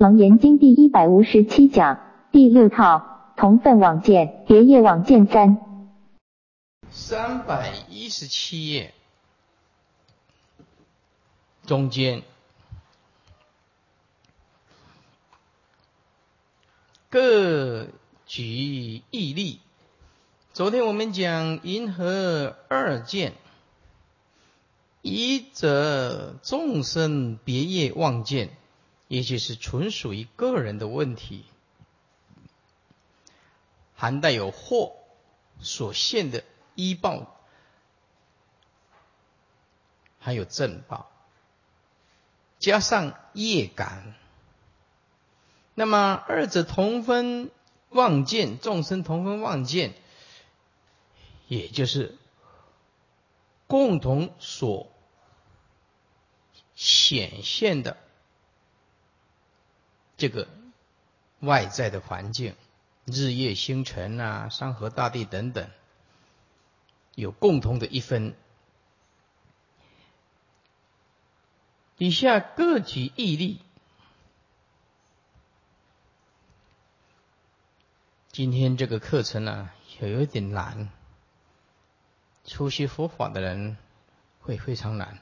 楞严经第一百五十七讲第六套同分网见别业网见三三百一十七页中间各举义例。昨天我们讲银河二见，一则众生别业妄见。也就是纯属于个人的问题，含带有祸所现的医报，还有正报，加上业感，那么二者同分望见，众生同分望见，也就是共同所显现的。这个外在的环境，日月星辰啊，山河大地等等，有共同的一分。以下各举义例。今天这个课程呢，也有点难，初学佛法的人会非常难，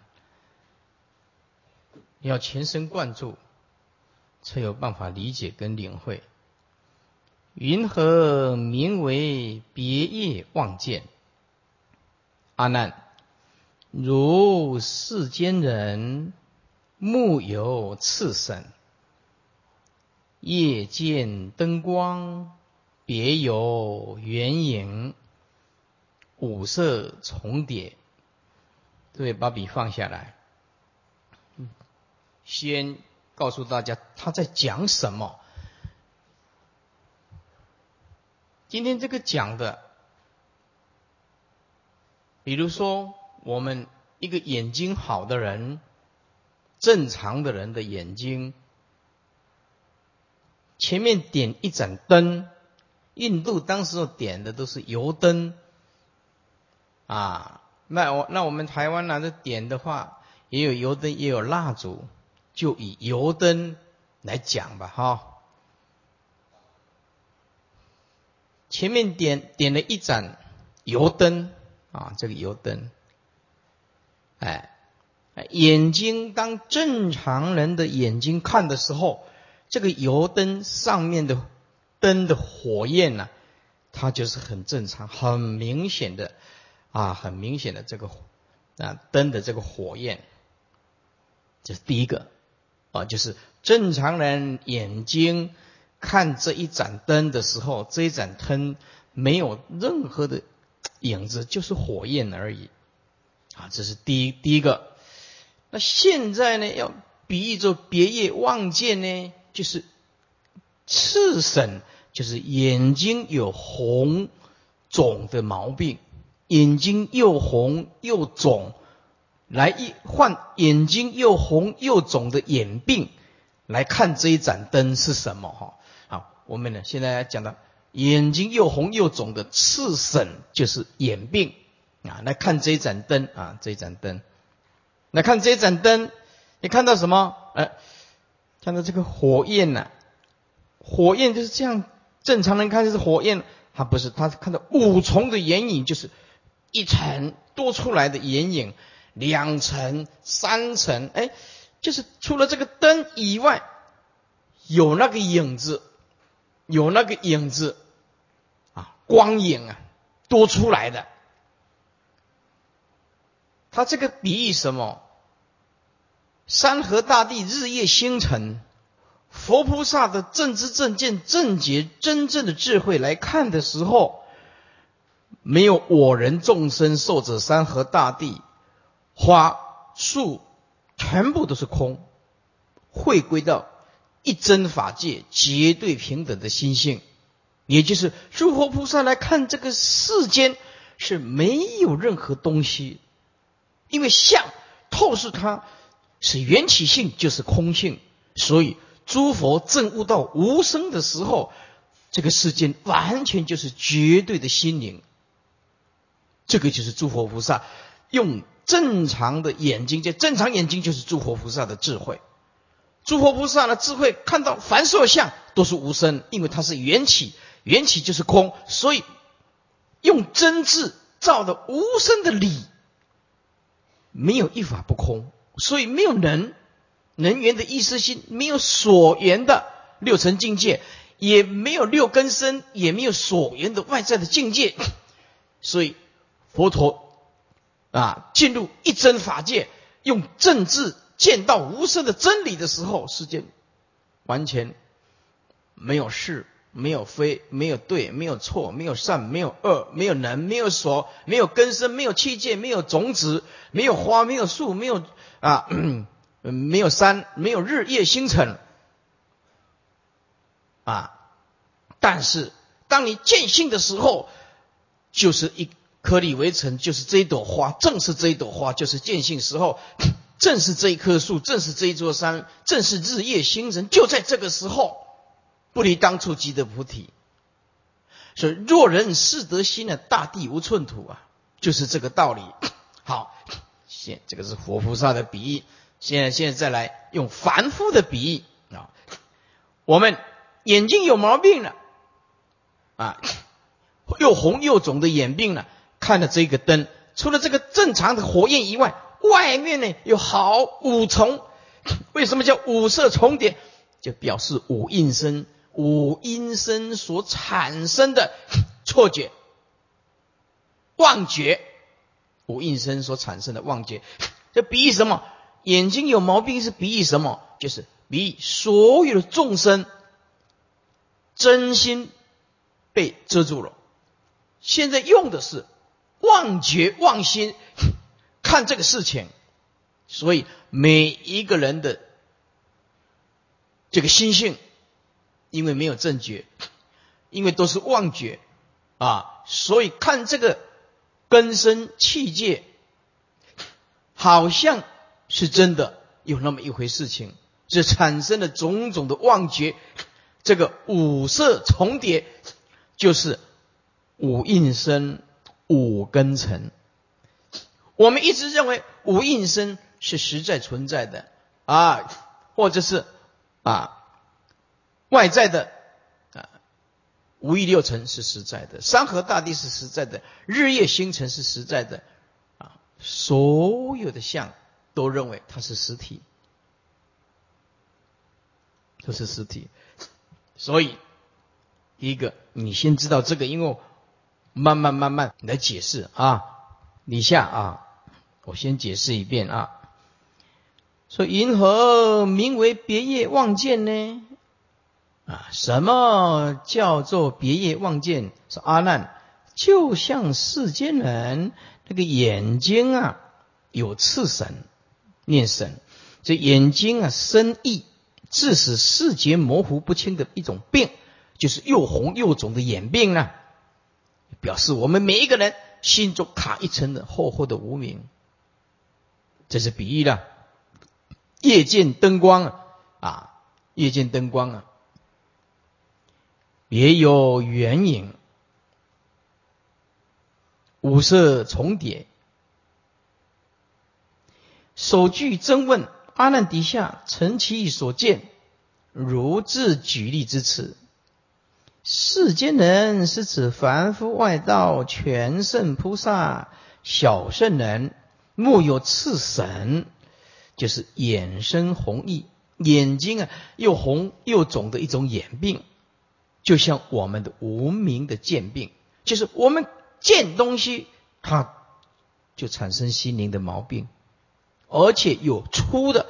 要全神贯注。才有办法理解跟领会。云何名为别业望见？阿难，如世间人目有次神，夜见灯光，别有圆影，五色重叠。各位把笔放下来，先。告诉大家他在讲什么。今天这个讲的，比如说我们一个眼睛好的人，正常的人的眼睛，前面点一盏灯，印度当时点的都是油灯，啊，那我那我们台湾呢，这点的话也有油灯，也有蜡烛。就以油灯来讲吧，哈。前面点点了一盏油灯啊，这个油灯，哎，眼睛当正常人的眼睛看的时候，这个油灯上面的灯的火焰呢，它就是很正常、很明显的啊，很明显的这个啊灯的这个火焰，这是第一个。啊，就是正常人眼睛看这一盏灯的时候，这一盏灯没有任何的影子，就是火焰而已。啊，这是第一第一个。那现在呢，要比喻作别业望见呢，就是赤神，就是眼睛有红肿的毛病，眼睛又红又肿。来一患眼睛又红又肿的眼病，来看这一盏灯是什么？哈，好，我们呢现在讲的眼睛又红又肿的赤疹就是眼病啊。来看这一盏灯啊，这一盏灯，来看这一盏灯，你看到什么？哎，看到这个火焰呐，火焰就是这样，正常人看就是火焰，它不是，他是看到五重的眼影，就是一层多出来的眼影。两层、三层，哎，就是除了这个灯以外，有那个影子，有那个影子，啊，光影啊，多出来的。他这个比喻什么？山河大地、日夜星辰，佛菩萨的正知正见正觉真正的智慧来看的时候，没有我人众生受者山河大地。花树全部都是空，回归到一真法界绝对平等的心性，也就是诸佛菩萨来看这个世间是没有任何东西，因为相透视它是缘起性就是空性，所以诸佛证悟到无生的时候，这个世间完全就是绝对的心灵，这个就是诸佛菩萨用。正常的眼睛，这正常眼睛就是诸佛菩萨的智慧。诸佛菩萨的智慧看到凡所相都是无声，因为它是缘起，缘起就是空，所以用真智造的无声的理，没有一法不空，所以没有能能缘的意识心，没有所缘的六层境界，也没有六根身，也没有所缘的外在的境界，所以佛陀。啊，进入一真法界，用正智见到无声的真理的时候，世间完全没有是，没有非，没有对，没有错，没有善，没有恶，没有能，没有所，没有根生，没有器界，没有种子，没有花，没有树，没有啊，没有山，没有日夜星辰啊。但是当你见性的时候，就是一。颗粒为尘，就是这一朵花；正是这一朵花，就是见性时候；正是这一棵树，正是这一座山，正是日夜星辰，就在这个时候，不离当初即得菩提。所以，若人是得心呢，大地无寸土啊，就是这个道理。好，现这个是活菩萨的比喻。现在，现在再来用凡夫的比喻啊，我们眼睛有毛病了啊，又红又肿的眼病了。看了这个灯，除了这个正常的火焰以外，外面呢有好五重。为什么叫五色重叠？就表示五阴身、五阴身所产生的错觉、妄觉。五阴身所产生的妄觉，这比喻什么？眼睛有毛病是比喻什么？就是比喻所有的众生真心被遮住了。现在用的是。妄觉妄心看这个事情，所以每一个人的这个心性，因为没有正觉，因为都是妄觉啊，所以看这个根生气界，好像是真的有那么一回事情，这产生了种种的妄觉，这个五色重叠，就是五印生。五根尘，我们一直认为五应身是实在存在的啊，或者是啊外在的啊五欲六尘是实在的，山河大地是实在的，日夜星辰是实在的啊，所有的相都认为它是实体，都是实体，所以第一个你先知道这个，因为。慢慢慢慢来解释啊，以下啊，我先解释一遍啊。说银河名为别业望见呢？啊，什么叫做别业望见？说阿难，就像世间人那个眼睛啊，有赤神，念神，这眼睛啊生翳，致使视觉模糊不清的一种病，就是又红又肿的眼病啊。表示我们每一个人心中卡一层的厚厚的无名，这是比喻的。夜见灯光啊，啊夜见灯光啊，别有圆影，五色重叠。首句真问阿难底下，陈其所见，如自举例之词。世间人是指凡夫外道、全圣菩萨、小圣人，目有赤神，就是眼生红翳，眼睛啊又红又肿的一种眼病，就像我们的无名的见病，就是我们见东西，它就产生心灵的毛病，而且有粗的，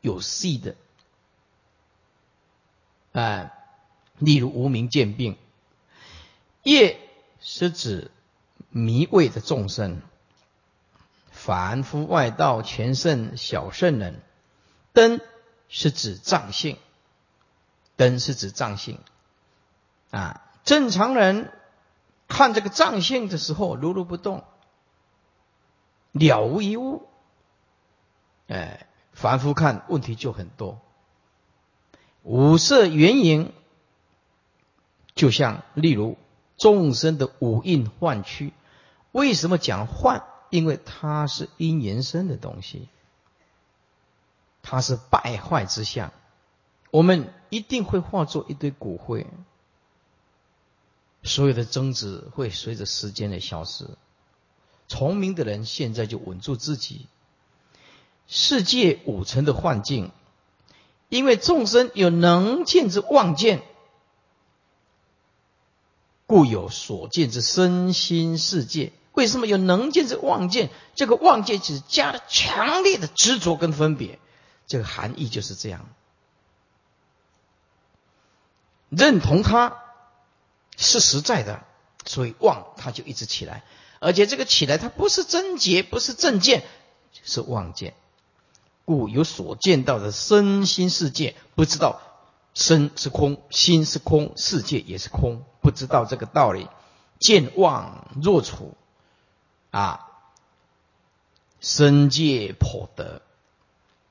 有细的，哎。例如无名见病，业是指迷味的众生，凡夫外道、全圣、小圣人；灯是指藏性，灯是指藏性。啊，正常人看这个藏性的时候，如如不动，了无一物。哎，凡夫看问题就很多。五色圆影。就像例如众生的五蕴幻区，为什么讲幻？因为它是因缘生的东西，它是败坏之相，我们一定会化作一堆骨灰，所有的争执会随着时间的消失。聪明的人现在就稳住自己。世界五层的幻境，因为众生有能见之妄见，故有所见之身心世界。为什么有能见之妄见？这个妄见只加了强烈的执着跟分别，这个含义就是这样。认同它是实在的，所以妄它就一直起来，而且这个起来它不是真结，不是正见，是妄见。故有所见到的身心世界，不知道身是空，心是空，世界也是空，知道这个道理，见妄若处。啊，身界颇得。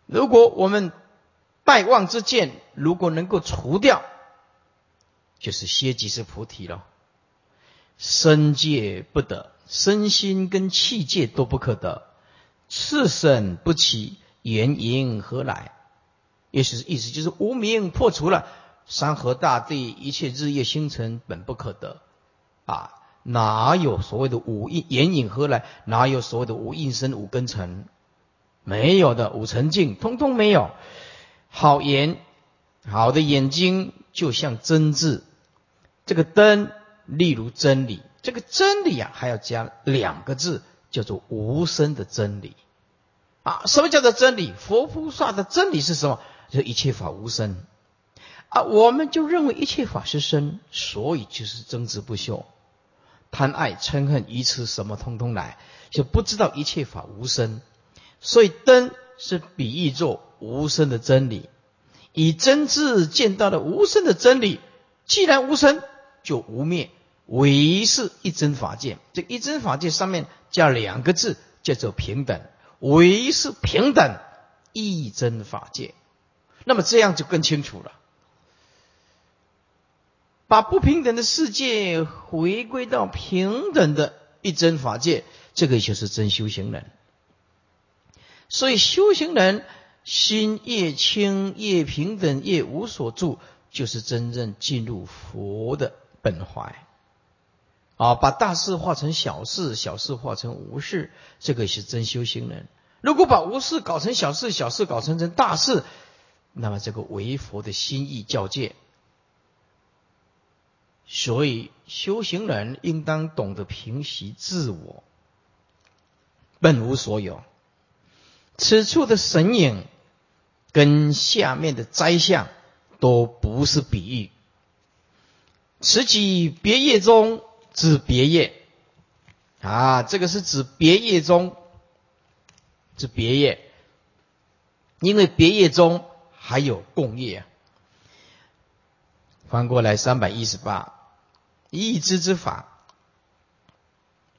如果我们败妄之见，如果能够除掉，就是歇即是菩提了。身界不得，身心跟气界都不可得。次生不起，原因何来？意思意思就是无名破除了，山河大地一切日夜星辰本不可得啊。哪有所谓的五印眼影何来？哪有所谓的五印身五根尘？没有的，五尘境通通没有。好眼，好的眼睛就像真字，这个灯，例如真理，这个真理啊，还要加两个字，叫做无声的真理。啊，什么叫做真理？佛菩萨的真理是什么？就一切法无声。啊，我们就认为一切法是生，所以就是争执不休。贪爱嗔恨愚痴什么通通来，就不知道一切法无生，所以灯是比喻作无生的真理，以真智见到的无生的真理，既然无生就无灭，唯是一真法界。这一真法界上面加两个字，叫做平等，唯是平等一真法界。那么这样就更清楚了。把不平等的世界回归到平等的一真法界，这个就是真修行人。所以修行人心越清越平等越无所住，就是真正进入佛的本怀。啊，把大事化成小事，小事化成无事，这个是真修行人。如果把无事搞成小事，小事搞成成大事，那么这个为佛的心意教界。所以，修行人应当懂得平息自我，本无所有。此处的神影跟下面的灾相都不是比喻。此即别业中指别业啊，这个是指别业中指别业，因为别业中还有共业。翻过来三百一十八。易知之法，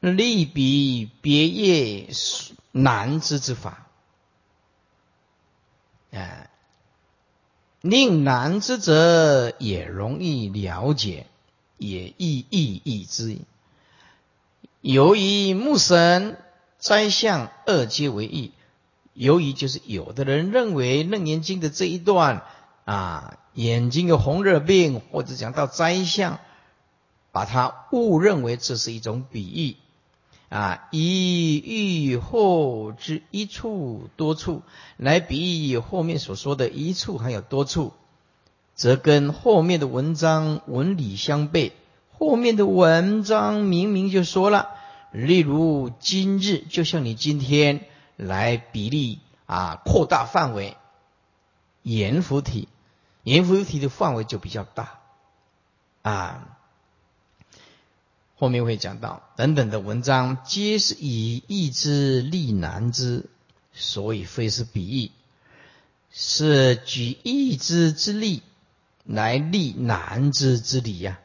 利比别业难知之法，啊，令难知者也容易了解，也易易易之。由于木神灾相二皆为易，由于就是有的人认为《楞严经》的这一段啊，眼睛有红热病，或者讲到灾相。把它误认为这是一种比喻啊，以欲后之一处多处来比喻后面所说的一处还有多处，则跟后面的文章文理相悖。后面的文章明明就说了，例如今日，就像你今天来比例啊，扩大范围，言符体，言符体的范围就比较大啊。后面会讲到等等的文章，皆是以易之利难之，所以非是比喻，是举易之之利来利难之之理呀。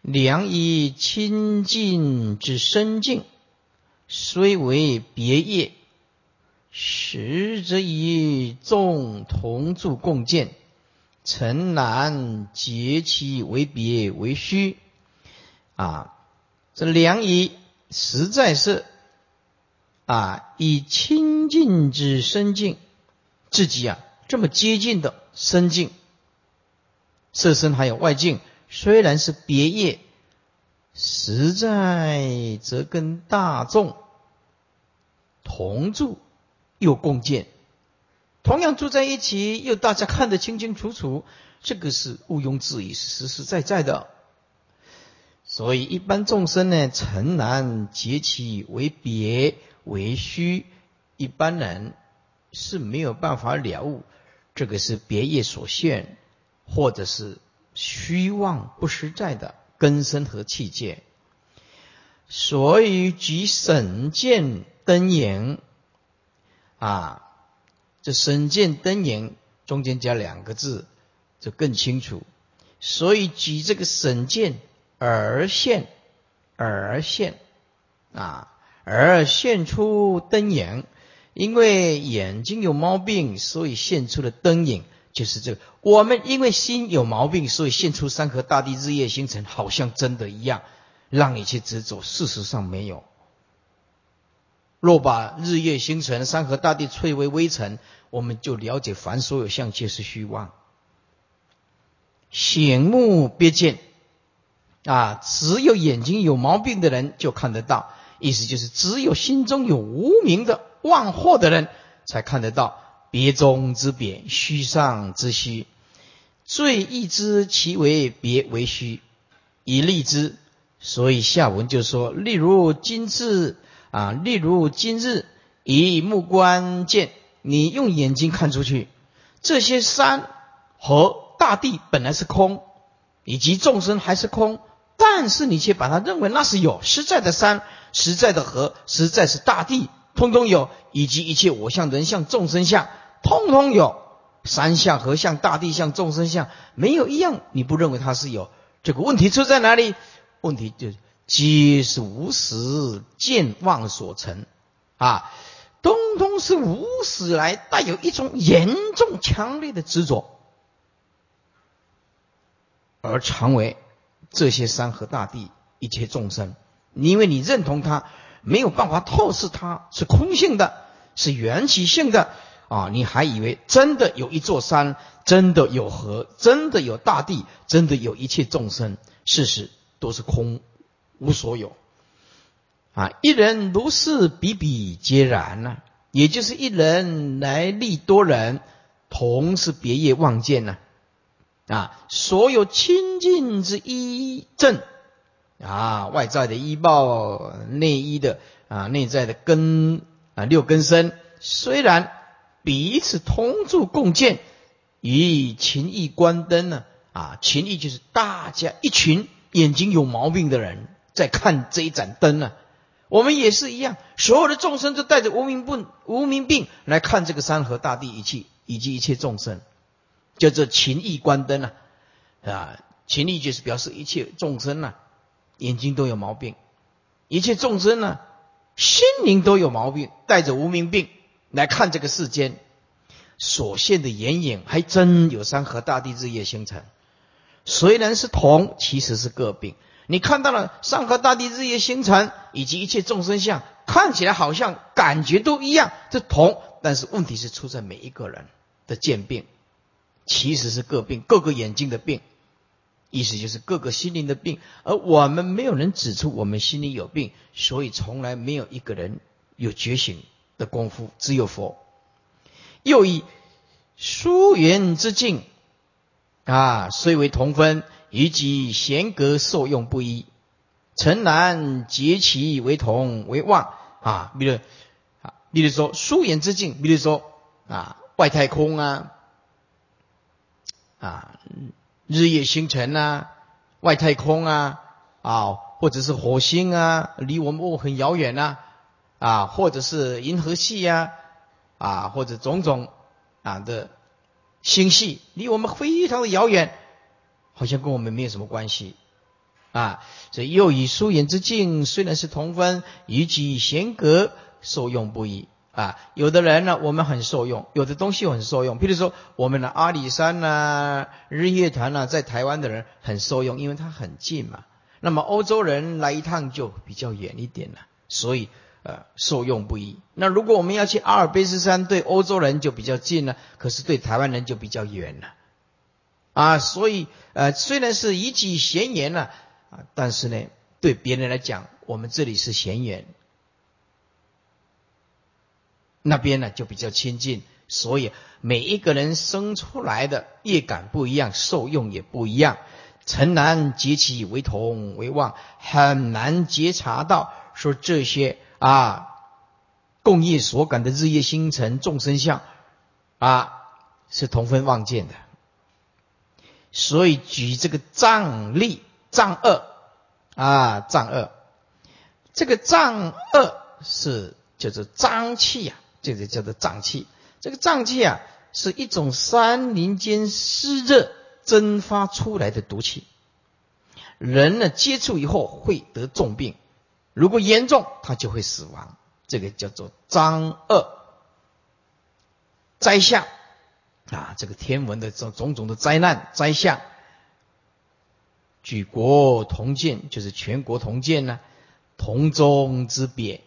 良以亲近之深境，虽为别业，实则以众同住共建，诚难结其为别为虚。啊，这良医实在是啊，以亲近之深境，自己啊这么接近的深境。色身还有外境，虽然是别业，实在则跟大众同住。又共建，同样住在一起，又大家看得清清楚楚，这个是毋庸置疑，是实实在在的。所以一般众生呢，诚难结其为别为虚，一般人是没有办法了悟，这个是别业所现。或者是虚妄不实在的根深和气界，所以举审见灯影啊，这审见灯影中间加两个字就更清楚。所以举这个审见而现而现啊，而现出灯影，因为眼睛有毛病，所以现出了灯影。就是这个，我们因为心有毛病，所以现出山河大地、日夜星辰，好像真的一样，让你去执着。事实上没有。若把日月星辰、山河大地摧为微尘，我们就了解凡所有相皆是虚妄。醒目别见啊，只有眼睛有毛病的人就看得到。意思就是，只有心中有无名的妄惑的人才看得到。别中之别，虚上之虚，最易知其为别为虚，以立之。所以下文就说：例如今日啊，例如今日以目观见，你用眼睛看出去，这些山和大地本来是空，以及众生还是空，但是你却把它认为那是有实在的山、实在的河、实在是大地，通通有，以及一切我相、人相、众生相。通通有山相、合相、大地相、众生相，没有一样你不认为它是有。这个问题出在哪里？问题就皆是无始见妄所成啊，通通是无始来带有一种严重强烈的执着，而成为这些山河大地一切众生。因为你认同它，没有办法透视它是空性的，是缘起性的。啊！你还以为真的有一座山，真的有河，真的有大地，真的有一切众生？事实都是空，无所有。啊！一人如是，比比皆然呢。也就是一人来利多人，同是别业望见呢。啊！所有清净之一正啊，外在的衣帽，内衣的啊，内在的根啊，六根身虽然。彼此同住共建，以情义观灯呢？啊，情义就是大家一群眼睛有毛病的人在看这一盏灯呢。我们也是一样，所有的众生都带着无名病、无名病来看这个山河大地一切以及一切众生，叫做情意观灯啊。啊，情意就是表示一切众生啊，眼睛都有毛病，一切众生呢，心灵都有毛病，带着无名病。来看这个世间所现的眼影，还真有山河大地、日夜星辰。虽然是同，其实是各病。你看到了山河大地、日夜星辰以及一切众生相，看起来好像感觉都一样，这同。但是问题是出在每一个人的见病，其实是各病，各个眼睛的病，意思就是各个心灵的病。而我们没有人指出我们心里有病，所以从来没有一个人有觉醒。的功夫只有佛，又以疏远之境啊，虽为同分，以及贤格受用不一，诚难结其为同为望啊。比如啊，比如说疏远之境，比如说啊，外太空啊，啊，日夜星辰啊，外太空啊，啊，或者是火星啊，离我们很遥远呐。啊，或者是银河系呀，啊，或者种种啊的星系，离我们非常的遥远，好像跟我们没有什么关系啊。所以又以疏远之境，虽然是同分，以其贤格受用不一啊。有的人呢，我们很受用；有的东西很受用。譬如说，我们的阿里山呐、日月潭呐，在台湾的人很受用，因为它很近嘛。那么欧洲人来一趟就比较远一点了，所以。呃，受用不一。那如果我们要去阿尔卑斯山，对欧洲人就比较近了，可是对台湾人就比较远了。啊，所以呃，虽然是以己闲言呢，啊，但是呢，对别人来讲，我们这里是闲言，那边呢就比较亲近，所以每一个人生出来的业感不一样，受用也不一样。诚难结起为同为妄，很难觉察到说这些啊共业所感的日夜星辰众生相啊是同分望见的。所以举这个藏力藏二啊藏二，这个藏二是叫做脏气啊，这个叫做脏气。这个脏气啊是一种山林间湿热。蒸发出来的毒气，人呢接触以后会得重病，如果严重，他就会死亡。这个叫做脏恶灾相啊，这个天文的这种种的灾难灾相，举国同见，就是全国同见呢，同宗之别，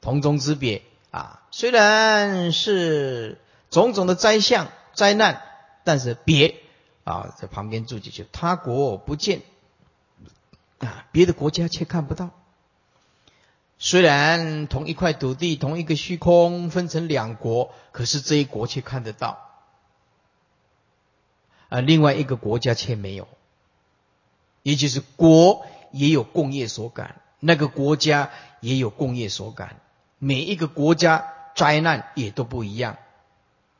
同宗之别啊，虽然是种种的灾相灾难，但是别。啊，在旁边注几句：他国不见啊，别的国家却看不到。虽然同一块土地、同一个虚空分成两国，可是这一国却看得到，啊，另外一个国家却没有。也就是国也有共业所感，那个国家也有共业所感，每一个国家灾难也都不一样。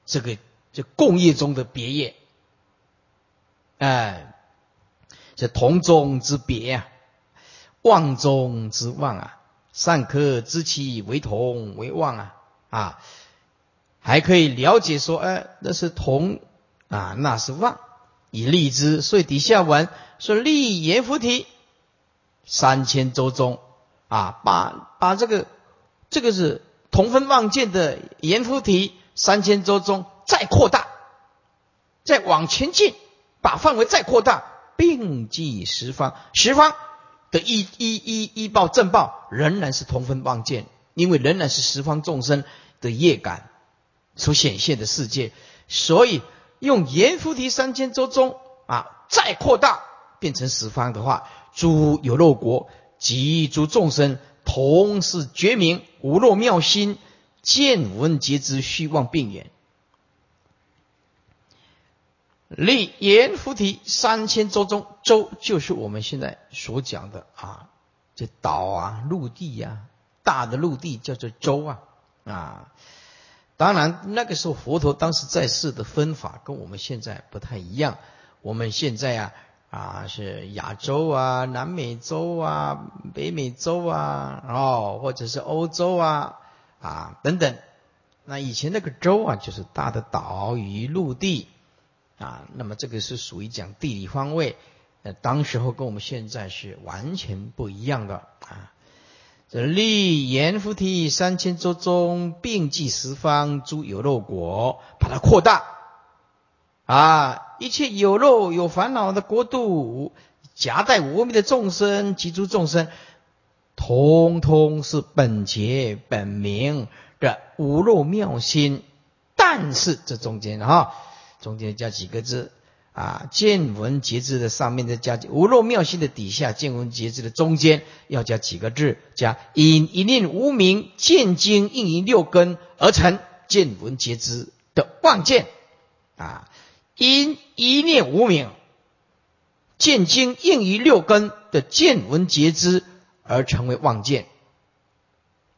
这个这共业中的别业。哎，这同中之别啊，望中之望啊，善可知其为同为望啊啊，还可以了解说，哎，那是同啊，那是望，以立之。所以底下文说立阎浮提三千周中啊，把把这个这个是同分望见的阎浮提三千周中再扩大，再往前进。把范围再扩大，并计十方，十方的一一一一报正报仍然是同分望见，因为仍然是十方众生的业感所显现的世界，所以用阎浮提三千周中啊，再扩大变成十方的话，诸有漏国及诸众生同是觉明无漏妙心，见闻皆知虚妄并远。立阎浮提三千洲中，洲就是我们现在所讲的啊，这岛啊，陆地呀，大的陆地叫做洲啊啊。当然那个时候佛陀当时在世的分法跟我们现在不太一样。我们现在啊啊是亚洲啊、南美洲啊、北美洲啊，哦，或者是欧洲啊啊等等。那以前那个洲啊，就是大的岛屿陆地。啊，那么这个是属于讲地理方位，呃，当时候跟我们现在是完全不一样的啊。这立阎浮提三千周中，并济十方诸有漏国，把它扩大啊，一切有漏有烦恼的国度，夹带无名的众生及诸众生，通通是本觉本明的无漏妙心，但是这中间哈。中间加几个字啊？见闻觉知的上面再加无漏妙心的底下，见闻觉知的中间要加几个字？加因一念无明见经应于六根而成见闻觉知的妄见啊！因一念无明见经应于六根的见闻觉知而成为妄见。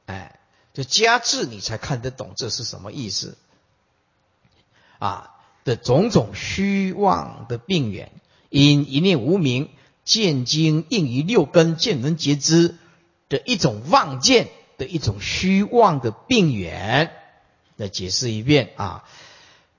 哎，就加字你才看得懂这是什么意思啊？的种种虚妄的病源，因一念无明见经应于六根见闻觉知的一种妄见的一种虚妄的病源，来解释一遍啊。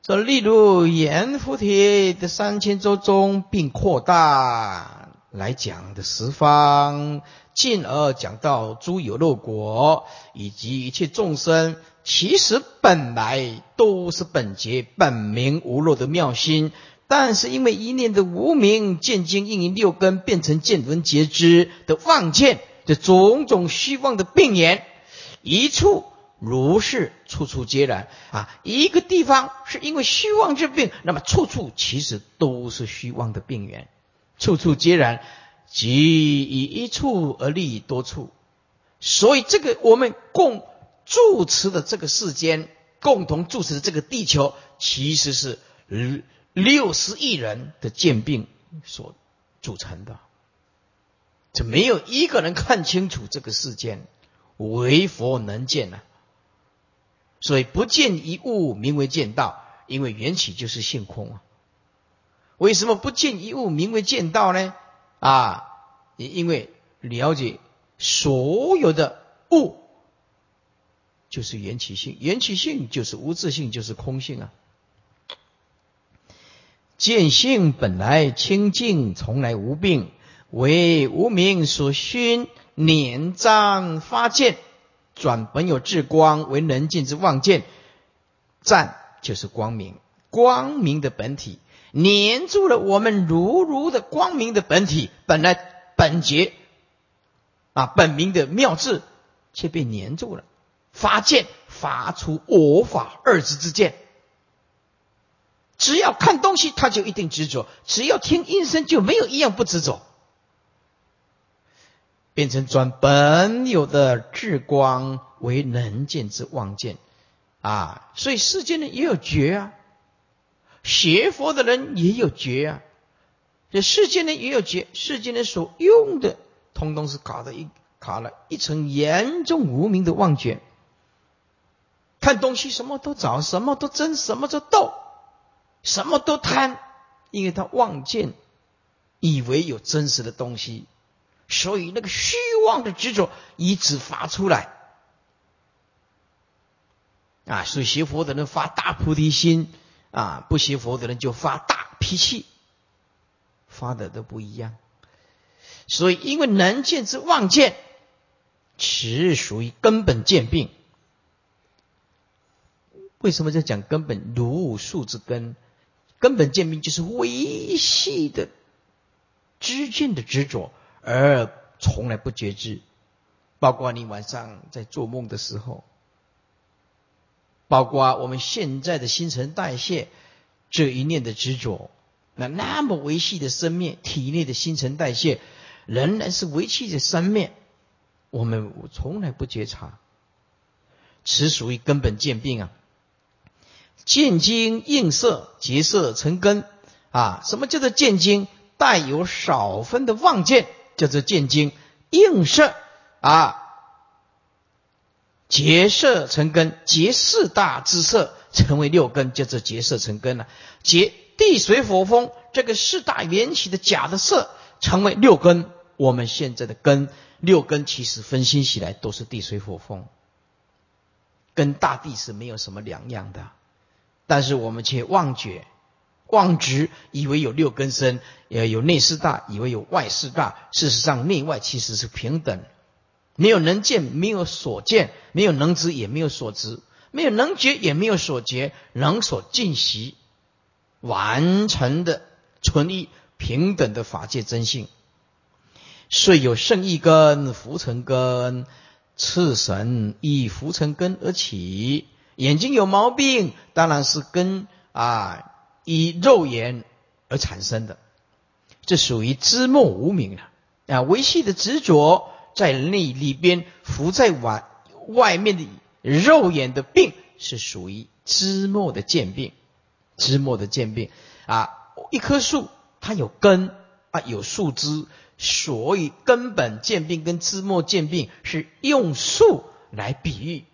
这例如阎浮提的三千周中，并扩大来讲的十方，进而讲到诸有漏国以及一切众生。其实本来都是本觉本明无漏的妙心，但是因为一念的无明见经应于六根，变成见闻觉知的妄见的种种虚妄的病言，一处如是处处皆然啊！一个地方是因为虚妄之病，那么处处其实都是虚妄的病源，处处皆然，即以一处而立多处。所以这个我们共住持的这个世间，共同住持的这个地球，其实是六十亿人的见病所组成的。这没有一个人看清楚这个世间，唯佛能见呐。所以不见一物，名为见道。因为缘起就是性空啊。为什么不见一物，名为见道呢？啊，也因为了解所有的物就是缘起性，缘起性就是无自性，就是空性啊。见性本来清净，从来无病，为无名所熏，黏障发见。转本有至光为能见之望见，赞就是光明，光明的本体黏住了我们如如的光明的本体，本来本觉啊本明的妙智，却被黏住了，发见发出我法二字之见。只要看东西，他就一定执着；只要听音声，就没有一样不执着。变成转本有的智光为能见之望见，啊，所以世间人也有觉啊，学佛的人也有觉啊，这世间人也有觉，世间人所用的，通通是搞的一搞了一层严重无名的妄觉，看东西什么都找，什么都争，什么都斗，什么都贪，因为他望见，以为有真实的东西。所以那个虚妄的执着一直发出来啊！所以学佛的人发大菩提心啊，不学佛的人就发大脾气，发的都不一样。所以因为能见之妄见，是属于根本见病。为什么在讲根本如数之根？根本见病就是微细的知见的执着。而从来不觉知，包括你晚上在做梦的时候，包括我们现在的新陈代谢这一念的执着，那那么维系的生命体内的新陈代谢仍然是维系着生命，我们从来不觉察，此属于根本见病啊！见精应色，结色成根啊！什么叫做见精？带有少分的妄见。叫做见精应色啊，结色成根，结四大之色成为六根，叫做结色成根了。结地水火风这个四大缘起的假的色成为六根，我们现在的根六根其实分析起来都是地水火风，跟大地是没有什么两样的，但是我们却妄觉。妄执以为有六根身，也有内四大，以为有外四大。事实上，内外其实是平等，没有能见，没有所见；没有能知，也没有所知；没有能觉，也没有所觉。能所尽习完成的纯一平等的法界真性，遂有圣意根、浮尘根，次神以浮尘根而起。眼睛有毛病，当然是根啊。以肉眼而产生的，这属于知末无明了啊！维系的执着在内里边浮在外外面的肉眼的病，是属于知末的渐病，知末的渐病啊！一棵树它有根啊，有树枝，所以根本渐病跟枝末渐病是用树来比喻，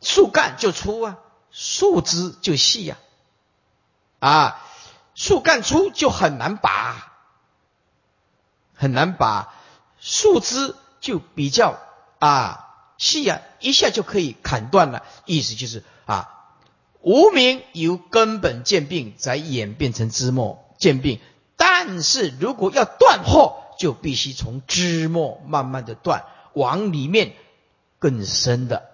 树干就粗啊，树枝就细呀。啊，树干粗就很难拔，很难拔；树枝就比较啊细呀，一下就可以砍断了。意思就是啊，无名由根本渐病，再演变成枝末渐病。但是如果要断后，就必须从枝末慢慢的断，往里面更深的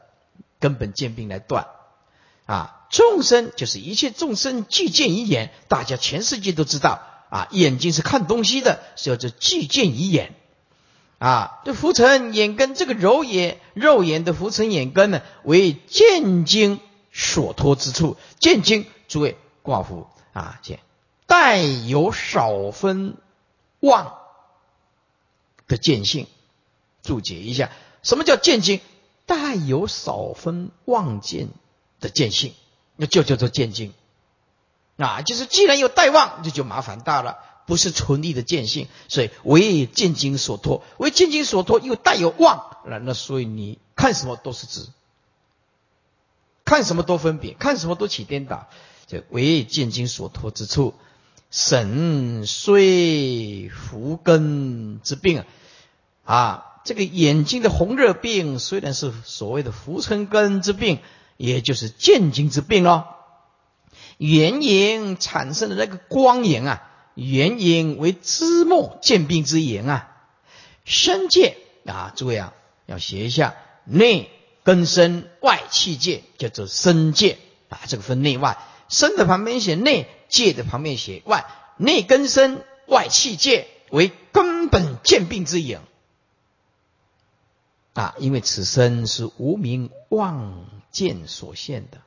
根本见病来断啊。众生就是一切众生具见一眼，大家全世界都知道啊，眼睛是看东西的，叫做具见一眼。啊，这浮尘眼根，这个肉眼肉眼的浮尘眼根呢，为见经所托之处。见经，诸位挂符啊，见带有少分妄的见性。注解一下，什么叫见经？带有少分妄见的见性，那就叫做见经。啊，就是既然有带妄，这就麻烦大了。不是纯利的见性，所以为见经所托，为见经所托又带有妄，那那所以你看什么都是执，看什么都分别，看什么都起颠倒，就为见经所托之处，神虽福根之病，啊，这个眼睛的红热病虽然是所谓的浮尘根之病，也就是见经之病咯。原因产生的那个光影啊。原因为知末见病之言啊，身界啊，诸位啊，要学一下内根身外气界，叫做身界啊。这个分内外，身的旁边写内，界的旁边写外，内根身外气界为根本见病之言啊。因为此身是无名妄见所现的，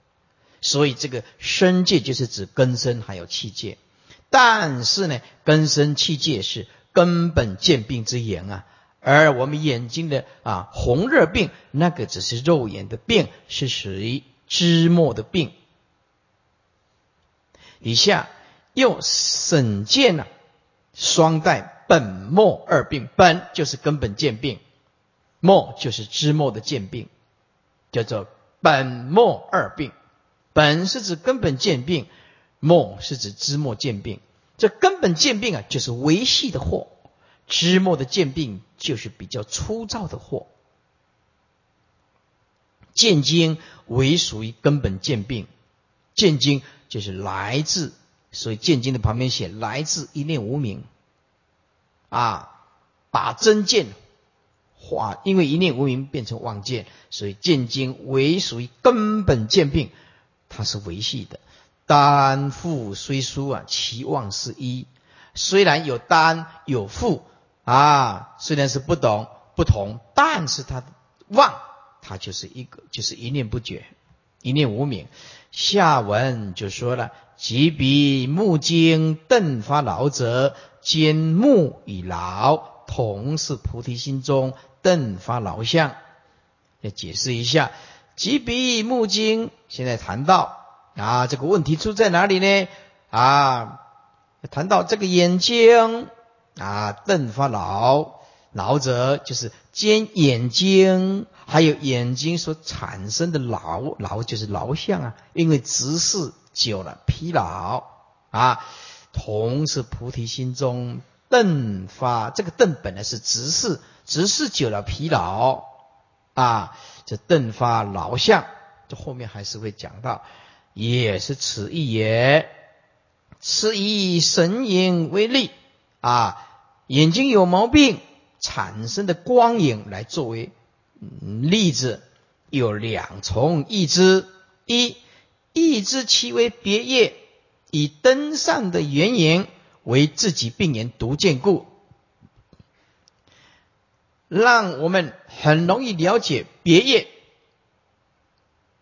所以这个身界就是指根身还有气界。但是呢，根身气界是根本见病之言啊，而我们眼睛的啊红热病，那个只是肉眼的病，是属于知末的病。以下又审见了双带本末二病，本就是根本见病，末就是知末的见病，叫做本末二病。本是指根本见病。末是指知末见病，这根本见病啊，就是维系的货；知末的见病就是比较粗糙的货。见经为属于根本见病，见经就是来自，所以见经的旁边写来自一念无明啊，把真见化，因为一念无明变成妄见，所以见经为属于根本见病，它是维系的。单复虽殊啊，其妄是一。虽然有单有复啊，虽然是不懂不同，但是它妄，它就是一个，就是一念不绝，一念无明。下文就说了：即彼目经瞪发老者，兼目已劳，同是菩提心中瞪发老相。要解释一下，即彼目睛，现在谈到。啊，这个问题出在哪里呢？啊，谈到这个眼睛啊，瞪发老，老者就是兼眼睛，还有眼睛所产生的劳，劳就是劳相啊，因为直视久了疲劳啊。同是菩提心中瞪发，这个瞪本来是直视，直视久了疲劳啊，这瞪发劳相，这后面还是会讲到。也是此意也，是以神影为例啊，眼睛有毛病产生的光影来作为例子，有两重意之：一，意之其为别业，以灯上的圆影为自己病人独见故，让我们很容易了解别业，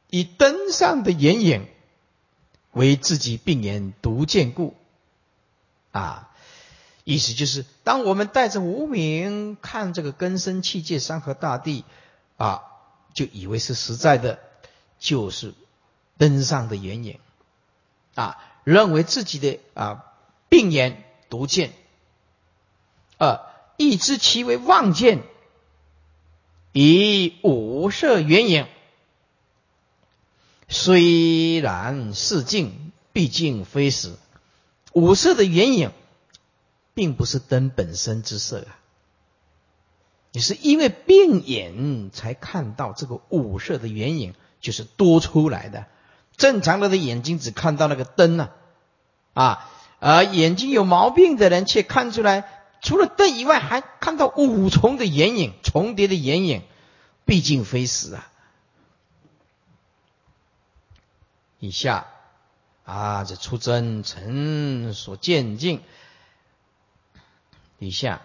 以灯上的眼影。为自己病人独见故，啊，意思就是，当我们带着无名看这个根生气界山河大地，啊，就以为是实在的，就是灯上的眼影，啊，认为自己的啊病眼独见，二亦知其为妄见，以五色圆影。虽然是镜，毕竟非实。五色的原影，并不是灯本身之色啊，你是因为病眼才看到这个五色的原影，就是多出来的。正常人的眼睛只看到那个灯呢，啊，而眼睛有毛病的人却看出来，除了灯以外，还看到五重的眼影，重叠的眼影，毕竟非实啊。以下啊，这出真诚所见境。以下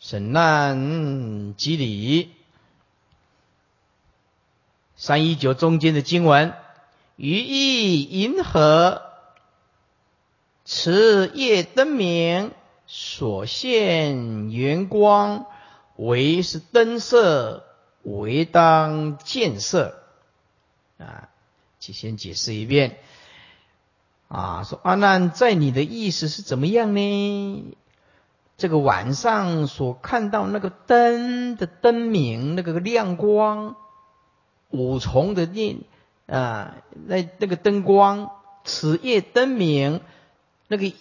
审难机理。三一九中间的经文，于意银河，持夜灯明所现圆光，为是灯色，为当见色。啊，就先解释一遍。啊，说阿难，在你的意思是怎么样呢？这个晚上所看到那个灯的灯明，那个亮光。五重的念啊，那那个灯光，此夜灯明，那个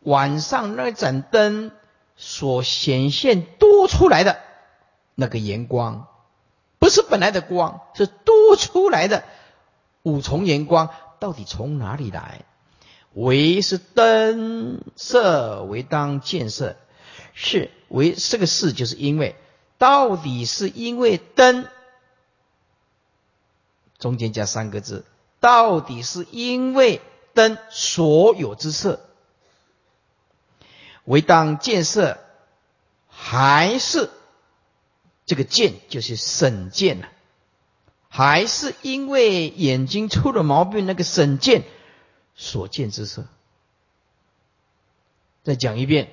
晚上那盏灯所显现多出来的那个阳光，不是本来的光，是多出来的五重阳光，到底从哪里来？为是灯色为当见色，是为这个事，就是因为到底是因为灯。中间加三个字，到底是因为灯所有之色为当见色，还是这个见就是审见呢？还是因为眼睛出了毛病，那个审见所见之色？再讲一遍，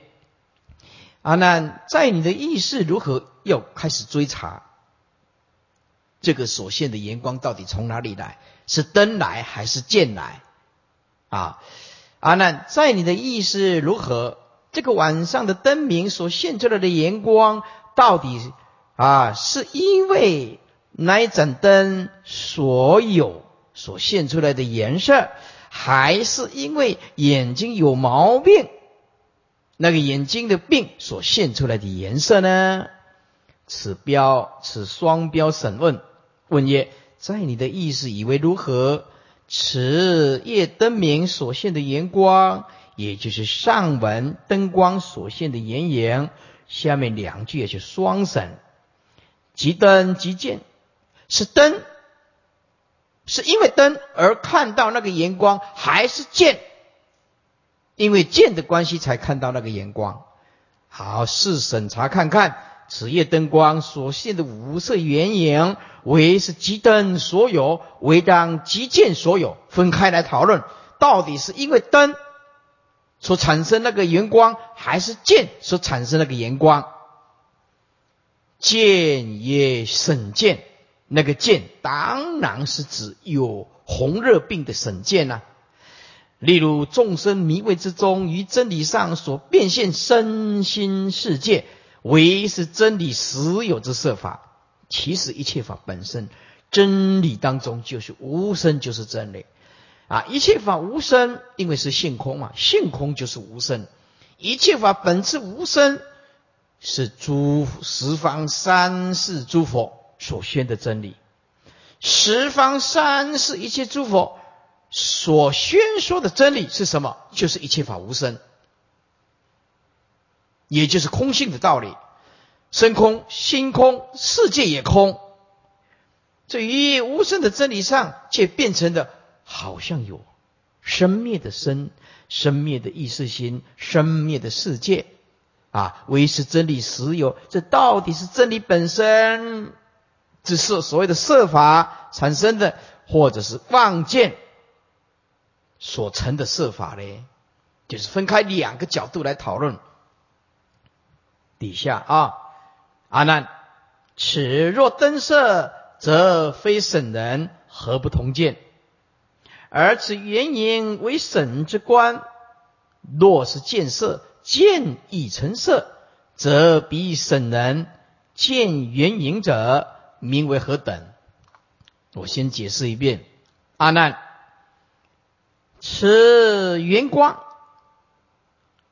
阿难，在你的意识如何要开始追查？这个所现的阳光到底从哪里来？是灯来还是剑来？啊，阿难，在你的意识如何？这个晚上的灯明所现出来的阳光，到底啊，是因为那一盏灯所有所现出来的颜色，还是因为眼睛有毛病，那个眼睛的病所现出来的颜色呢？此标，此双标审问。问曰：在你的意思以为如何？此夜灯明所现的阳光，也就是上文灯光所现的炎阳。下面两句也是双审：即灯即见，是灯，是因为灯而看到那个阳光，还是见？因为见的关系才看到那个阳光。好，试审查看看。此夜灯光所现的五色圆影，为是即灯所有，为当即见所有。分开来讨论，到底是因为灯所产生那个圆光，还是见所产生那个圆光？见也审见，那个见当然是指有红热病的审见呐。例如众生迷味之中，于真理上所变现身心世界。唯是真理实有之设法，其实一切法本身真理当中就是无生，就是真理啊！一切法无生，因为是性空嘛，性空就是无生。一切法本质无生，是诸十方三世诸佛所宣的真理。十方三世一切诸佛所宣说的真理是什么？就是一切法无生。也就是空性的道理，身空、心空、世界也空。这一无声的真理上，却变成了好像有生灭的生、生灭的意识心、生灭的世界啊！唯是真理实有，这到底是真理本身，只是所谓的设法产生的，或者是妄见所成的设法呢？就是分开两个角度来讨论。底下啊，阿难，此若灯色，则非审人，何不同见？而此原因为审之观。若是见色，见已成色，则比审人见原因者，名为何等？我先解释一遍，阿难，此圆光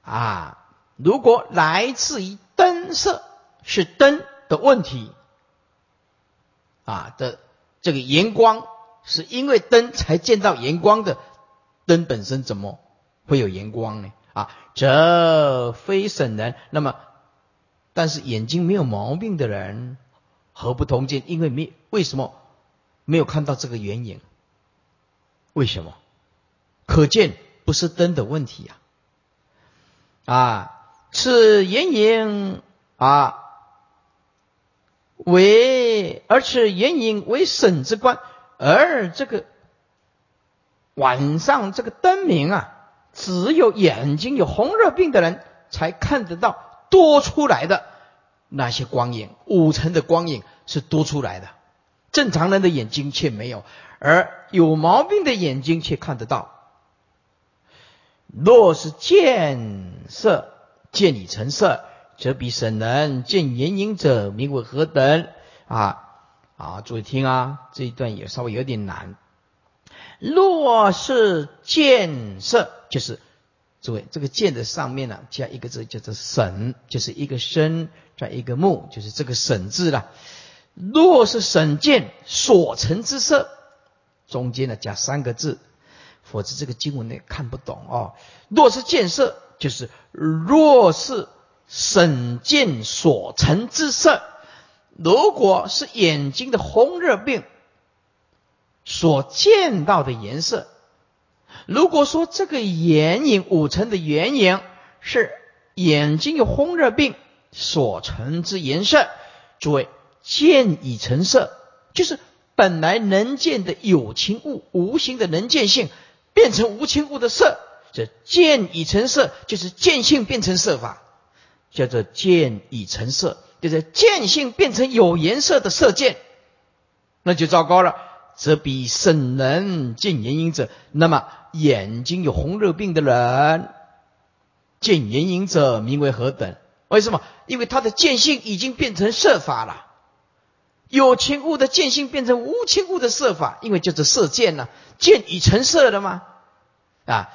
啊，如果来自于。灯色是灯的问题啊的这个阳光是因为灯才见到阳光的，灯本身怎么会有阳光呢？啊，这非圣人。那么，但是眼睛没有毛病的人何不同见？因为没为什么没有看到这个原影？为什么？可见不是灯的问题呀！啊。此眼影啊，为而此眼影为审之观，而这个晚上这个灯明啊，只有眼睛有红热病的人才看得到多出来的那些光影，五层的光影是多出来的，正常人的眼睛却没有，而有毛病的眼睛却看得到。若是见色，见已成色。则比神人见眼影者名为何等？啊啊！注意听啊，这一段也稍微有点难。若是见色，就是诸位这个见的上面呢加一个字叫做省，就是一个身在一个目，就是这个省字了。若是审见所成之色，中间呢加三个字，否则这个经文呢看不懂哦。若是见色，就是若是。审见所成之色，如果是眼睛的红热病所见到的颜色，如果说这个眼影五层的原因是眼睛有红热病所成之颜色，诸位见已成色，就是本来能见的有情物无形的能见性变成无情物的色，这见已成色，就是见性变成色法。叫做见已成色，就是见性变成有颜色的色见，那就糟糕了。则比圣人见眼影者，那么眼睛有红热病的人见眼影者名为何等？为什么？因为他的见性已经变成色法了，有情物的见性变成无情物的色法，因为叫做色见呢，见已成色了吗？啊，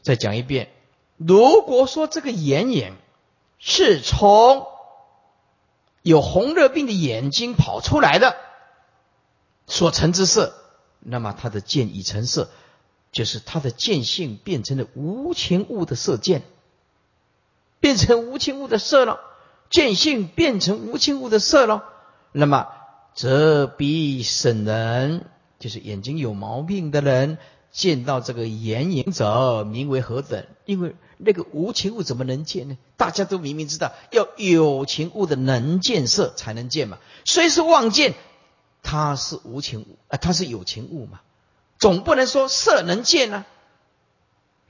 再讲一遍，如果说这个眼影。是从有红热病的眼睛跑出来的所成之色，那么它的见已成色，就是它的见性变成了无情物的色见，变成无情物的色了，见性变成无情物的色了，那么则比审人，就是眼睛有毛病的人。见到这个眼影者，名为何等？因为那个无情物怎么能见呢？大家都明明知道，要有情物的能见色才能见嘛。虽是望见，它是无情物啊，它是有情物嘛，总不能说色能见呢。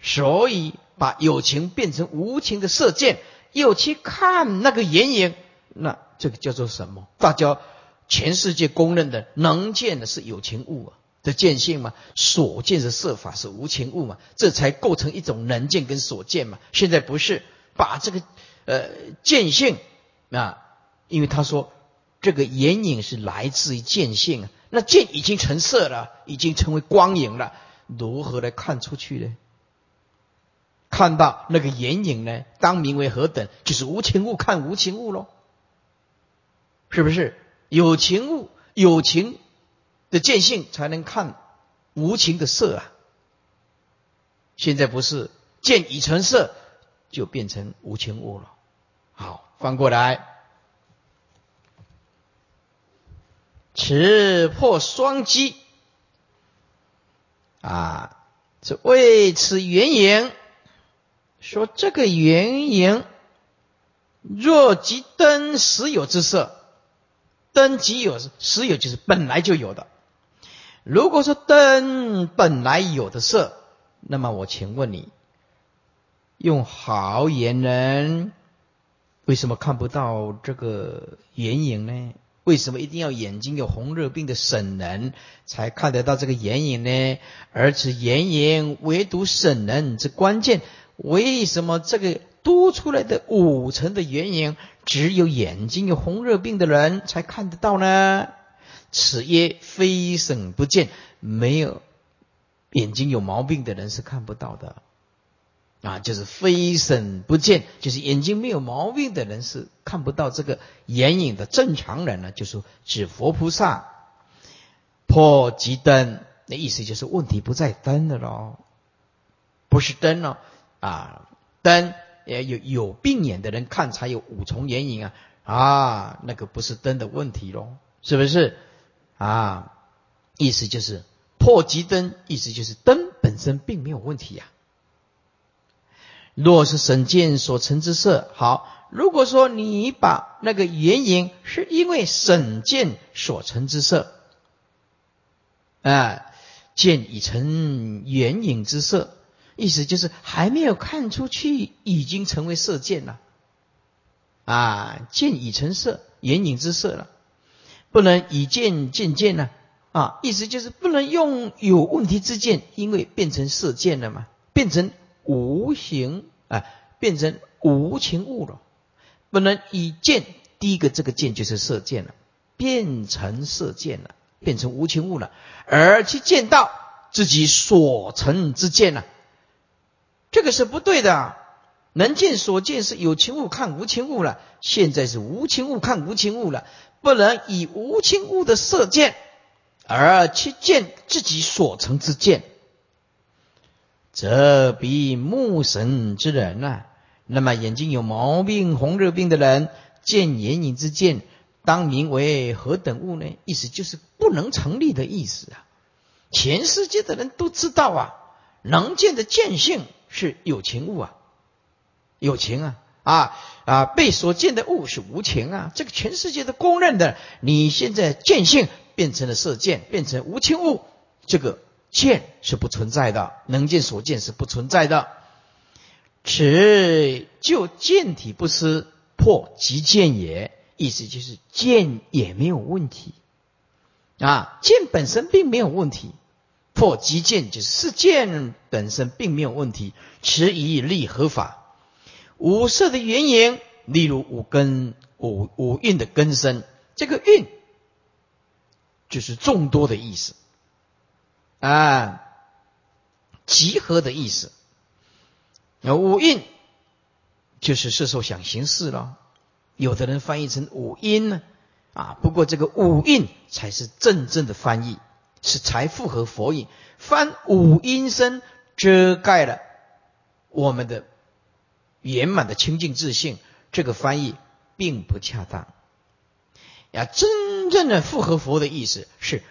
所以把有情变成无情的色见，又去看那个眼影，那这个叫做什么？大家全世界公认的能见的是有情物啊。的见性嘛，所见的色法是无情物嘛，这才构成一种能见跟所见嘛。现在不是把这个呃见性啊，因为他说这个眼影是来自于见性啊，那见已经成色了，已经成为光影了，如何来看出去呢？看到那个眼影呢，当名为何等？就是无情物看无情物喽，是不是？有情物有情。的见性才能看无情的色啊！现在不是见已成色，就变成无情物了。好，翻过来，持破双击啊！这为此原因，说这个原因，若即灯实有之色，灯即有实有，就是本来就有的。如果说灯本来有的色，那么我请问你，用好眼人为什么看不到这个眼影呢？为什么一定要眼睛有红热病的省人才看得到这个眼影呢？而此眼影唯独省人之关键，为什么这个多出来的五层的眼影，只有眼睛有红热病的人才看得到呢？此曰非省不见，没有眼睛有毛病的人是看不到的啊，就是非省不见，就是眼睛没有毛病的人是看不到这个眼影的。正常人呢，就是指佛菩萨破即灯，那意思就是问题不在灯的喽，不是灯哦啊，灯也有有病眼的人看才有五重眼影啊啊，那个不是灯的问题喽，是不是？啊，意思就是破即灯，意思就是灯本身并没有问题呀。若是神见所成之色，好。如果说你把那个原因是因为审见所成之色，啊，见已成眼影之色，意思就是还没有看出去，已经成为色见了，啊，见已成色，眼影之色了，不能以见见见呢，啊，意思就是不能用有问题之见，因为变成色见了嘛，变成无形啊，变成无情物了。不能以见，第一个这个见就是色见了，变成色见了，变成无情物了，而去见到自己所成之见了，这个是不对的。能见所见是有情物看无情物了，现在是无情物看无情物了，不能以无情物的射箭而去见自己所成之见，则比目神之人呐。那么眼睛有毛病、红热病的人见眼影之见，当名为何等物呢？意思就是不能成立的意思啊！全世界的人都知道啊，能见的见性是有情物啊，有情啊啊啊！被所见的物是无情啊，这个全世界都公认的。你现在见性变成了色见，变成无情物，这个见是不存在的，能见所见是不存在的。此就见体不思，破即见也。意思就是见也没有问题啊，见本身并没有问题。破即见就是是见本身并没有问题。此以立合法，五色的原因，例如五根、五五蕴的根生，这个蕴就是众多的意思啊，集合的意思。那五蕴就是色受想行识了，有的人翻译成五阴呢，啊，不过这个五蕴才是真正的翻译，是才符合佛印。翻五阴身遮盖了我们的圆满的清净自信，这个翻译并不恰当。呀，真正的复合佛的意思是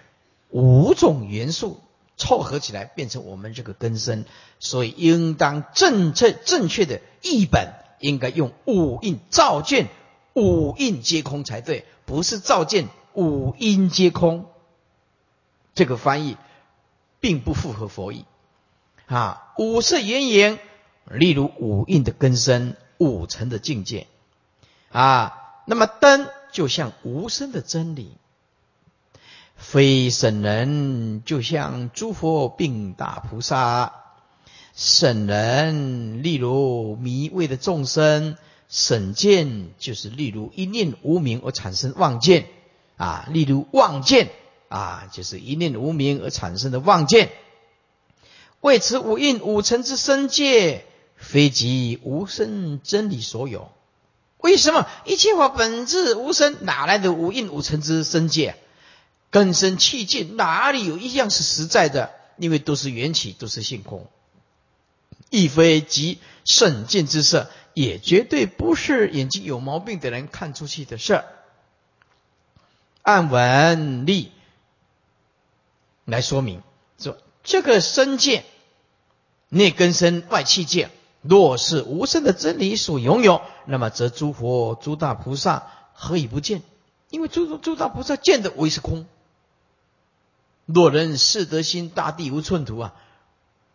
五种元素。凑合起来变成我们这个根身，所以应当正确正确的译本应该用五印照见五印皆空才对，不是照见五阴皆空。这个翻译并不符合佛意啊。五色圆影，例如五蕴的根身，五层的境界啊。那么灯就像无声的真理。非圣人，就像诸佛并大菩萨；圣人，例如迷味的众生；审见，就是例如一念无明而产生妄见啊；例如妄见啊，就是一念无明而产生的妄见。为此五蕴五尘之生界，非即无生真理所有。为什么一切法本质无生，哪来的五蕴五尘之生界？根生气尽，哪里有一样是实在的？因为都是缘起，都是性空，亦非即圣见之色，也绝对不是眼睛有毛病的人看出去的事。按文例来说明，说这个身见、内根生、外气见，若是无声的真理所拥有，那么则诸佛、诸大菩萨何以不见？因为诸诸大菩萨见的唯是空。若人是得心，大地无寸土啊！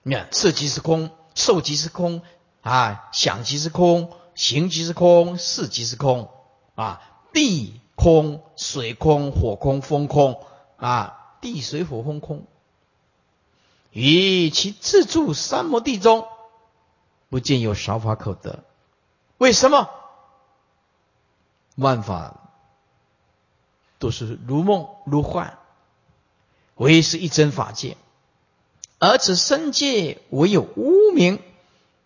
你看，色即是空，受即是空啊，想即是空，行即是空，事即是空啊，地空、水空、火空、风空啊，地水火风空，于其自住三摩地中，不见有少法可得。为什么？万法都是如梦如幻。唯是一真法界，而此身界唯有无名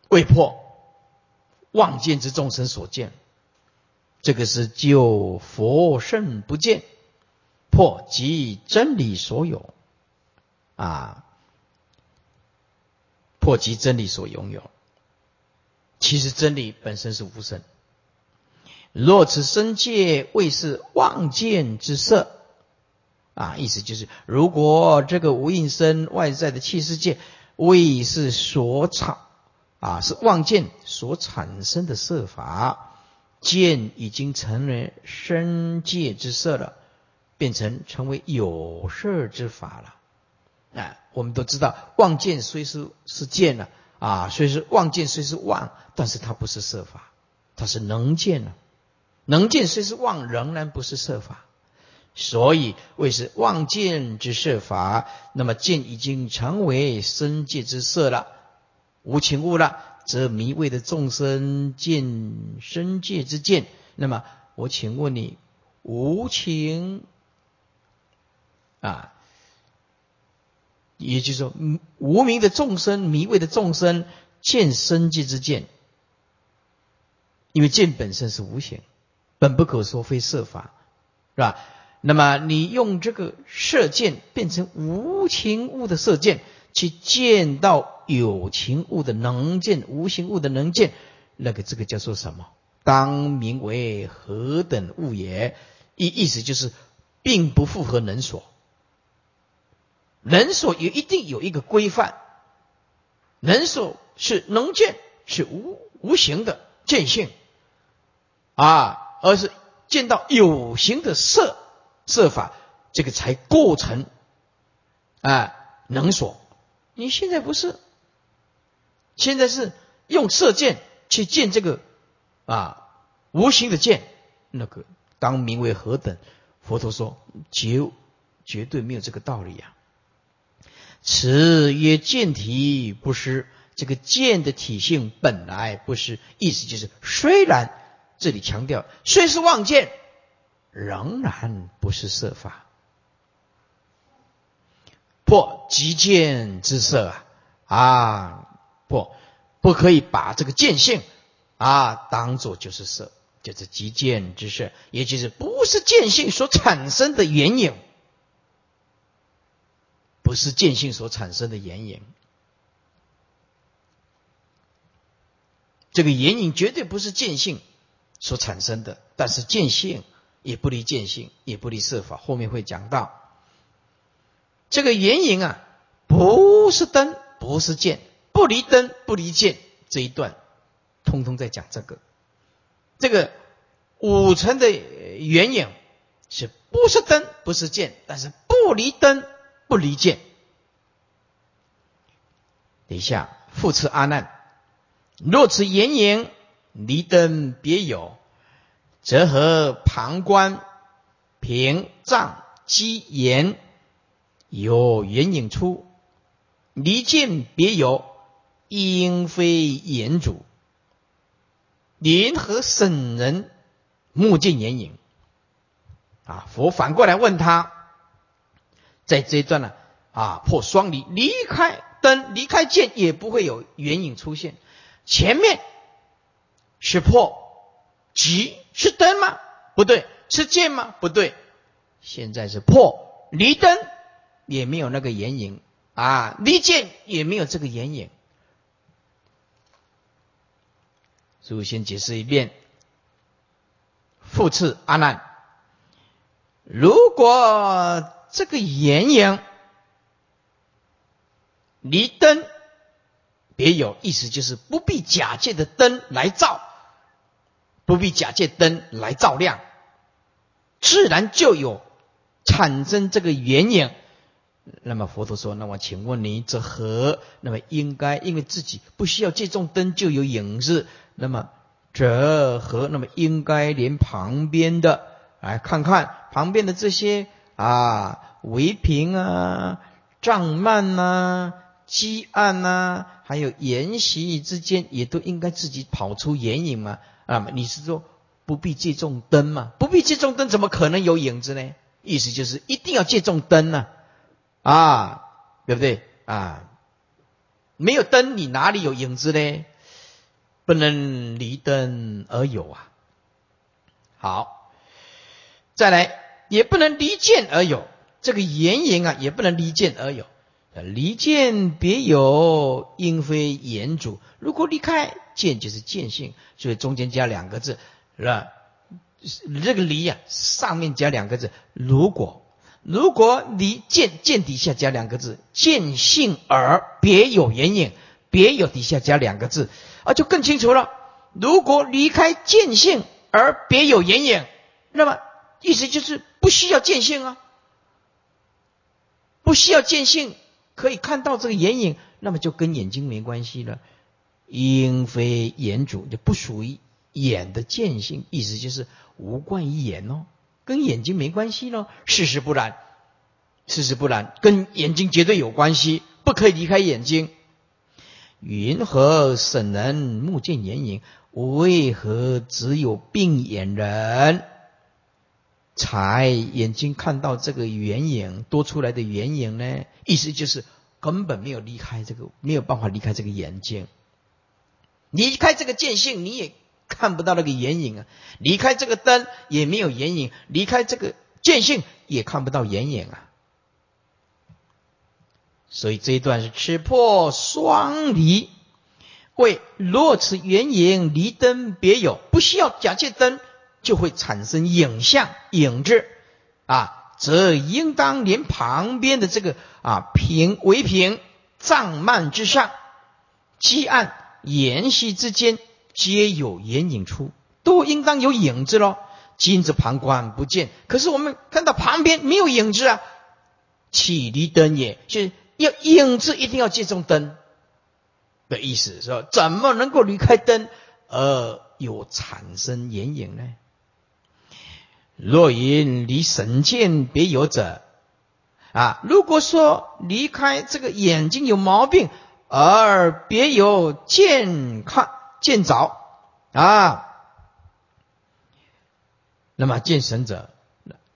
未破，妄见之众生所见。这个是就佛圣不见，破即真理所有啊，破即真理所拥有。其实真理本身是无生。若此身界未是妄见之色。啊，意思就是，如果这个无应身外在的气世界未是所产啊，是妄见所产生的色法，见已经成为身界之色了，变成成为有色之法了。啊，我们都知道，妄见虽是是见了，啊虽是妄见虽是妄，但是它不是色法，它是能见了。能见虽是妄，仍然不是色法。所以，为是妄见之色法，那么见已经成为身界之色了，无情物了，则迷味的众生见身界之见。那么，我请问你，无情啊，也就是说，无名的众生、迷味的众生见身界之见，因为见本身是无形，本不可说非色法，是吧？那么你用这个射箭变成无情物的射箭，去见到有情物的能见，无形物的能见，那个这个叫做什么？当名为何等物也？意意思就是，并不符合能所。人所也一定有一个规范，人所是能见，是无无形的见性啊，而是见到有形的色。设法，这个才构成啊能所。你现在不是，现在是用射箭去见这个啊无形的箭，那个当名为何等？佛陀说绝绝对没有这个道理呀。此曰见体不失，这个见的体性本来不是，意思就是虽然这里强调虽是妄见。仍然不是色法，破极见之色啊！啊，破，不可以把这个见性啊当做就是色，就是极见之色，也就是不是见性所产生的原影，不是见性所产生的原影。这个眼影绝对不是见性所产生的，但是见性。也不离见性，也不离色法。后面会讲到这个眼影啊，不是灯，不是剑，不离灯，不离剑。这一段通通在讲这个。这个五层的圆影是不是灯，不是剑，但是不离灯，不离见。等一下，复次阿难，若此言影离灯别有。则和旁观、屏障、机言有缘影出，离见别有，应非言主。联合圣人目见眼影啊！佛反过来问他，在这一段呢啊，破双离，离开灯，离开剑，也不会有圆影出现。前面是破。即是灯吗？不对，是剑吗？不对，现在是破离灯，也没有那个眼影啊，离剑也没有这个眼影。所以先解释一遍。复次，阿难，如果这个眼影离灯别有，意思就是不必假借的灯来照。不必假借灯来照亮，自然就有产生这个原影。那么佛陀说：“那么请问你这何？那么应该因为自己不需要借重灯就有影子，那么这何？那么应该连旁边的来看看旁边的这些啊唯平啊、帐幔呐、积案呐，还有沿袭之间，也都应该自己跑出眼影嘛？”啊，你是说不必借重灯嘛？不必借重灯，怎么可能有影子呢？意思就是一定要借重灯呢，啊，对不对？啊，没有灯，你哪里有影子呢？不能离灯而有啊。好，再来，也不能离剑而有，这个言影啊，也不能离剑而有。离剑别有，应非言主。如果离开见，就是见性，所以中间加两个字，是吧？这个离呀，上面加两个字。如果如果离见见底下加两个字，见性而别有眼影，别有底下加两个字啊，就更清楚了。如果离开见性而别有眼影，那么意思就是不需要见性啊，不需要见性可以看到这个眼影，那么就跟眼睛没关系了。因非眼主就不属于眼的见性，意思就是无关于眼哦，跟眼睛没关系喽。事实不然，事实不然，跟眼睛绝对有关系，不可以离开眼睛。云何审人目见眼影？为何只有病眼人才眼睛看到这个圆影多出来的圆影呢？意思就是根本没有离开这个，没有办法离开这个眼睛。离开这个见性，你也看不到那个眼影啊；离开这个灯，也没有眼影；离开这个见性，也看不到眼影啊。所以这一段是吃破双离，为若此圆影离灯别有，不需要假借灯，就会产生影像影子啊，则应当连旁边的这个啊平为平障幔之上积暗。沿隙之间皆有眼影出，都应当有影子喽。今子旁观不见，可是我们看到旁边没有影子啊。起离灯也，就是要影子一定要借重灯的意思，是吧？怎么能够离开灯而有产生眼影呢？若因离神见别有者啊，如果说离开这个眼睛有毛病。而别有见看见着啊，那么见神者，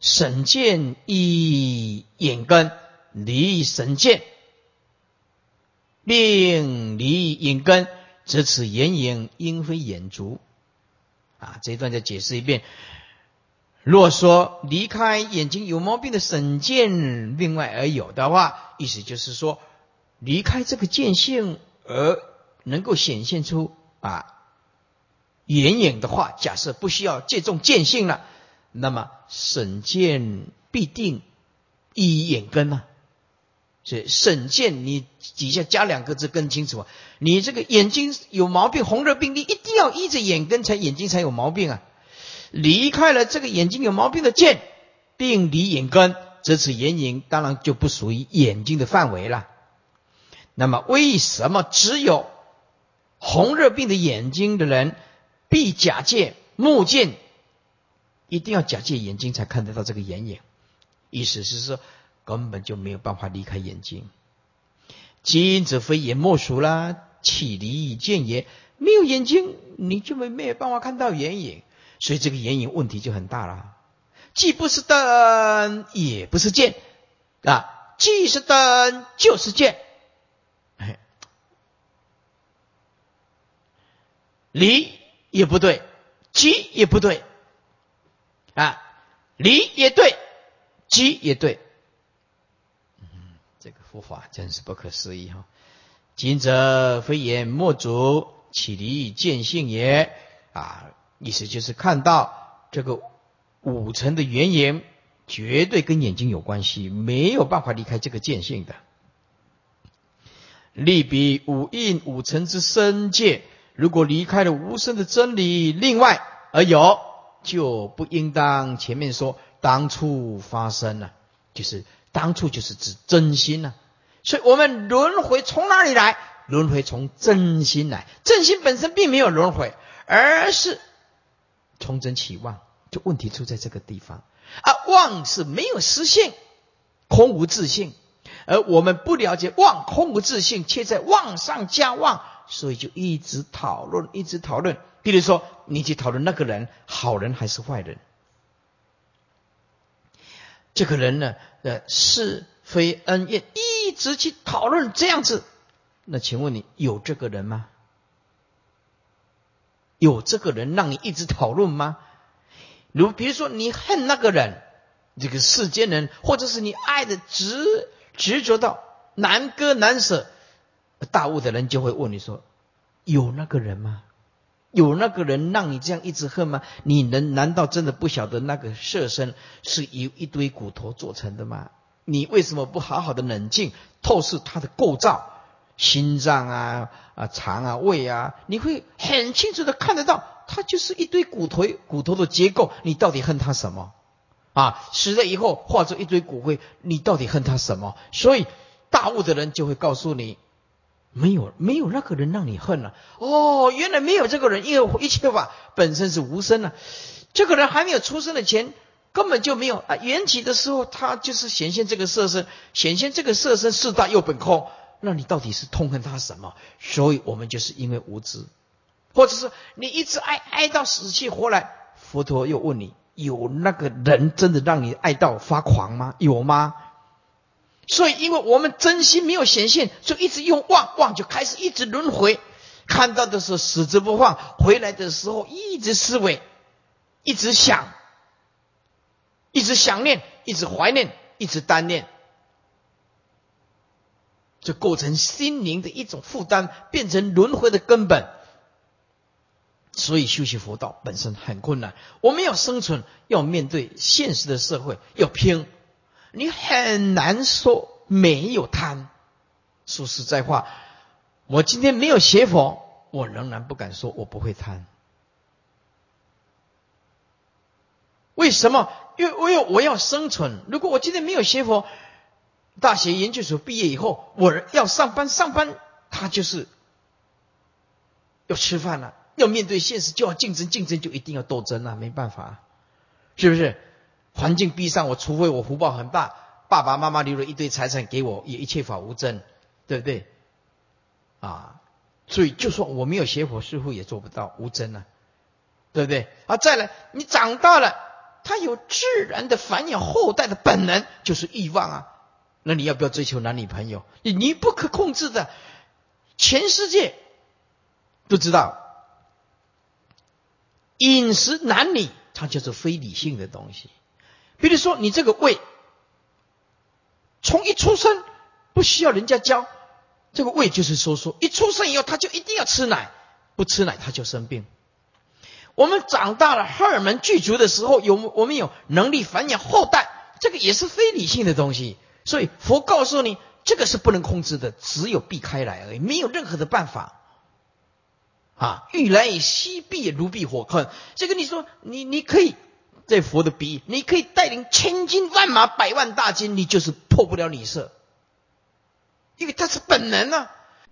神见以眼根离神见，并离眼根，则此眼影应非眼足啊。这一段再解释一遍。若说离开眼睛有毛病的神见另外而有的话，意思就是说。离开这个见性而能够显现出啊眼影的话，假设不需要借重见性了，那么审见必定依眼根啊。所以审见你底下加两个字更清楚啊。你这个眼睛有毛病，红热病例一定要依着眼根才眼睛才有毛病啊。离开了这个眼睛有毛病的见，并离眼根，则此眼影当然就不属于眼睛的范围了。那么，为什么只有红热病的眼睛的人必假借目见，一定要假借眼睛才看得到这个眼影？意思是说，根本就没有办法离开眼睛。今则非眼莫属啦，岂离见也？没有眼睛，你就没没有办法看到眼影，所以这个眼影问题就很大了。既不是灯，也不是剑啊，既是灯，就是剑。离也不对，即也不对，啊，离也对，即也对，嗯，这个佛法真是不可思议哈！今则非言莫足，岂离见性也？啊，意思就是看到这个五尘的原因，绝对跟眼睛有关系，没有办法离开这个见性的。利比五印五尘之身界。如果离开了无声的真理，另外而有，就不应当前面说当初发生了，就是当初就是指真心了。所以，我们轮回从哪里来？轮回从真心来，真心本身并没有轮回，而是从真起妄。就问题出在这个地方啊，妄是没有实性，空无自性，而我们不了解妄空无自性，却在妄上加妄。所以就一直讨论，一直讨论。比如说，你去讨论那个人好人还是坏人，这个人呢，呃，是非恩怨，一直去讨论这样子。那请问你有这个人吗？有这个人让你一直讨论吗？如比如说，你恨那个人，这个世间人，或者是你爱的执执着到难割难舍。大悟的人就会问你说：“有那个人吗？有那个人让你这样一直恨吗？你能难道真的不晓得那个色身是由一堆骨头做成的吗？你为什么不好好的冷静透视它的构造？心脏啊啊肠啊胃啊，你会很清楚的看得到，它就是一堆骨头骨头的结构，你到底恨它什么？啊，死了以后化作一堆骨灰，你到底恨他什么？所以大悟的人就会告诉你，没有没有那个人让你恨了。哦，原来没有这个人，因为一切法本身是无声的。这个人还没有出生的前，根本就没有啊。缘起的时候，他就是显现这个色身，显现这个色身四大又本空。那你到底是痛恨他什么？所以我们就是因为无知，或者是你一直爱爱到死去活来。佛陀又问你：有那个人真的让你爱到发狂吗？有吗？所以，因为我们真心没有显现，就一直用妄妄就开始一直轮回。看到的时候死之不放，回来的时候一直思维。一直想，一直想念，一直怀念，一直单念，就构成心灵的一种负担，变成轮回的根本。所以修习佛道本身很困难。我们要生存，要面对现实的社会，要拼，你很难说没有贪。说实在话，我今天没有学佛，我仍然不敢说我不会贪。为什么？因为我有我要生存。如果我今天没有学佛，大学研究所毕业以后，我要上班，上班他就是要吃饭了，要面对现实，就要竞争，竞争就一定要斗争啊，没办法，是不是？环境逼上我，除非我福报很大，爸爸妈妈留了一堆财产给我，也一切法无争，对不对？啊，所以就算我没有邪火，似乎也做不到无争啊，对不对？啊，再来，你长大了。他有自然的繁衍后代的本能，就是欲望啊。那你要不要追求男女朋友？你你不可控制的，全世界都知道，饮食男女，它就是非理性的东西。比如说，你这个胃，从一出生不需要人家教，这个胃就是收缩。一出生以后，他就一定要吃奶，不吃奶他就生病。我们长大了，荷尔蒙具足的时候，有我们有能力繁衍后代，这个也是非理性的东西。所以佛告诉你，这个是不能控制的，只有避开来而已，没有任何的办法。啊，欲来以西避如避火坑。这个你说，你你可以在佛的比喻，你可以带领千军万马、百万大军，你就是破不了你色，因为它是本能啊。